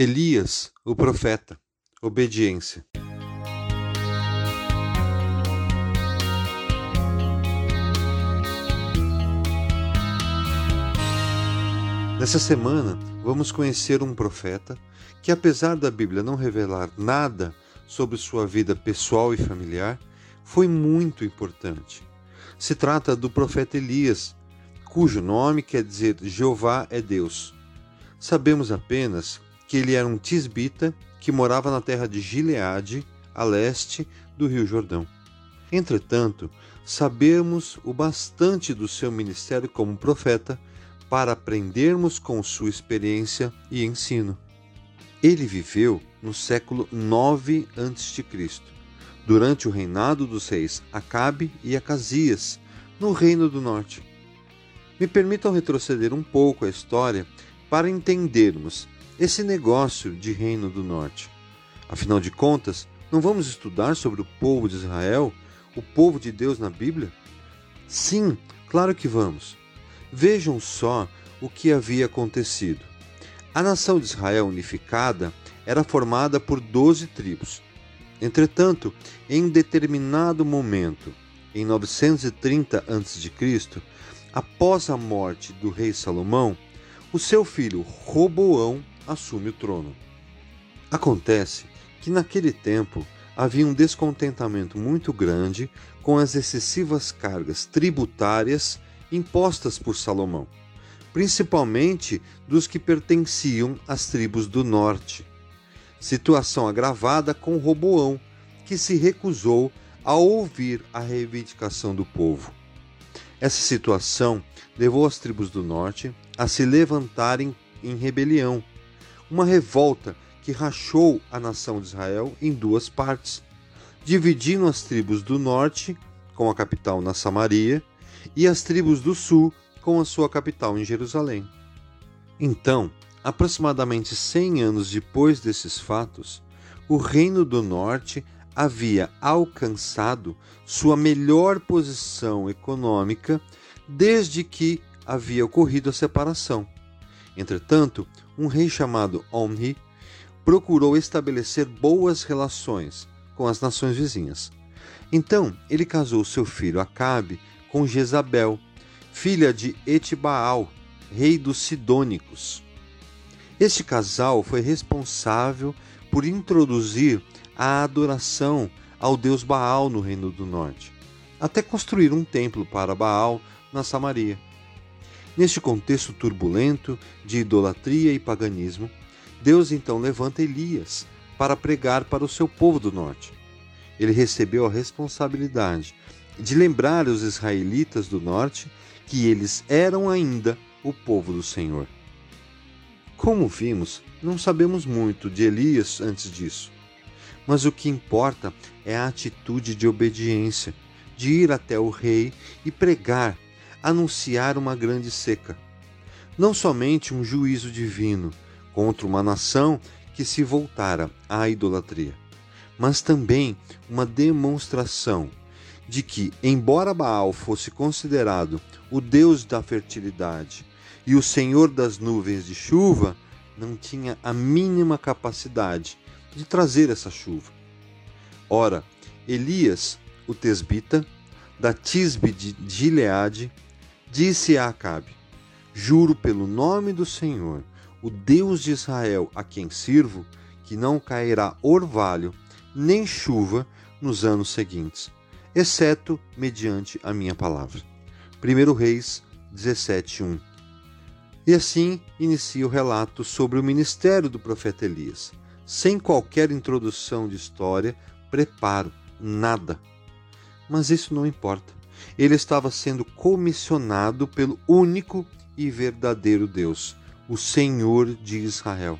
Elias, o profeta. Obediência. Nessa semana, vamos conhecer um profeta que, apesar da Bíblia não revelar nada sobre sua vida pessoal e familiar, foi muito importante. Se trata do profeta Elias, cujo nome quer dizer Jeová é Deus. Sabemos apenas que ele era um tisbita que morava na terra de Gileade, a leste do Rio Jordão. Entretanto, sabemos o bastante do seu ministério como profeta para aprendermos com sua experiência e ensino. Ele viveu no século 9 a.C., durante o reinado dos reis Acabe e Acasias, no Reino do Norte. Me permitam retroceder um pouco a história para entendermos esse negócio de Reino do Norte. Afinal de contas, não vamos estudar sobre o povo de Israel, o povo de Deus na Bíblia? Sim, claro que vamos. Vejam só o que havia acontecido. A nação de Israel unificada era formada por doze tribos. Entretanto, em determinado momento, em 930 a.C., após a morte do rei Salomão, o seu filho Roboão assume o trono. Acontece que naquele tempo havia um descontentamento muito grande com as excessivas cargas tributárias impostas por Salomão, principalmente dos que pertenciam às tribos do norte. Situação agravada com Roboão, que se recusou a ouvir a reivindicação do povo. Essa situação levou as tribos do norte a se levantarem em rebelião uma revolta que rachou a nação de Israel em duas partes, dividindo as tribos do norte, com a capital na Samaria, e as tribos do sul, com a sua capital em Jerusalém. Então, aproximadamente 100 anos depois desses fatos, o Reino do Norte havia alcançado sua melhor posição econômica desde que havia ocorrido a separação. Entretanto, um rei chamado Omri procurou estabelecer boas relações com as nações vizinhas. Então, ele casou seu filho Acabe com Jezabel, filha de Etibaal, rei dos Sidônicos. Este casal foi responsável por introduzir a adoração ao deus Baal no Reino do Norte, até construir um templo para Baal na Samaria. Neste contexto turbulento de idolatria e paganismo, Deus então levanta Elias para pregar para o seu povo do norte. Ele recebeu a responsabilidade de lembrar os israelitas do norte que eles eram ainda o povo do Senhor. Como vimos, não sabemos muito de Elias antes disso, mas o que importa é a atitude de obediência, de ir até o rei e pregar anunciar uma grande seca. Não somente um juízo divino contra uma nação que se voltara à idolatria, mas também uma demonstração de que, embora Baal fosse considerado o deus da fertilidade e o senhor das nuvens de chuva, não tinha a mínima capacidade de trazer essa chuva. Ora, Elias, o tesbita, da Tisbe de Gileade, Disse a Acabe: Juro pelo nome do Senhor, o Deus de Israel, a quem sirvo, que não cairá orvalho nem chuva nos anos seguintes, exceto mediante a minha palavra. 1 Reis 17:1. E assim inicia o relato sobre o ministério do profeta Elias, sem qualquer introdução de história, preparo, nada. Mas isso não importa ele estava sendo comissionado pelo único e verdadeiro Deus, o Senhor de Israel.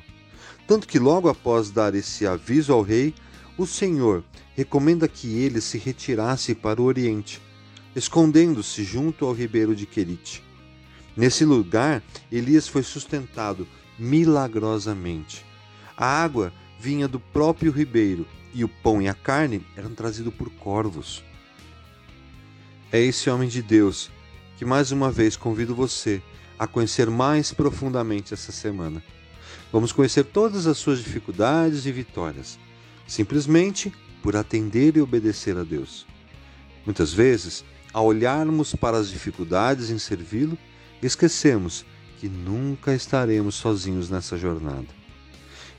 Tanto que logo após dar esse aviso ao rei, o Senhor recomenda que ele se retirasse para o oriente, escondendo-se junto ao ribeiro de Querite. Nesse lugar, Elias foi sustentado milagrosamente. A água vinha do próprio ribeiro e o pão e a carne eram trazidos por corvos. É esse homem de Deus que mais uma vez convido você a conhecer mais profundamente essa semana. Vamos conhecer todas as suas dificuldades e vitórias, simplesmente por atender e obedecer a Deus. Muitas vezes, ao olharmos para as dificuldades em servi-lo, esquecemos que nunca estaremos sozinhos nessa jornada.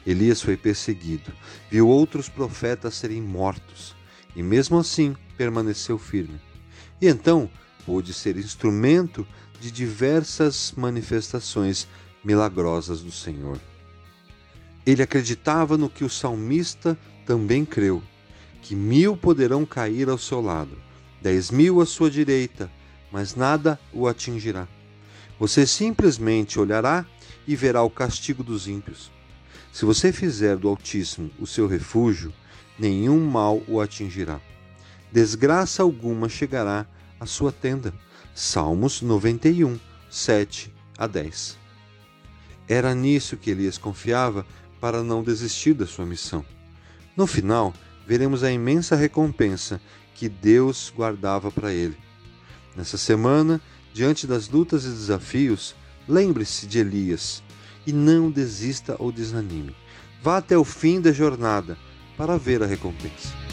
Elias foi perseguido, viu outros profetas serem mortos e, mesmo assim, permaneceu firme. E então pôde ser instrumento de diversas manifestações milagrosas do Senhor. Ele acreditava no que o salmista também creu: que mil poderão cair ao seu lado, dez mil à sua direita, mas nada o atingirá. Você simplesmente olhará e verá o castigo dos ímpios. Se você fizer do Altíssimo o seu refúgio, nenhum mal o atingirá. Desgraça alguma chegará à sua tenda. Salmos 91, 7 a 10. Era nisso que Elias confiava para não desistir da sua missão. No final, veremos a imensa recompensa que Deus guardava para ele. Nessa semana, diante das lutas e desafios, lembre-se de Elias e não desista ou desanime. Vá até o fim da jornada para ver a recompensa.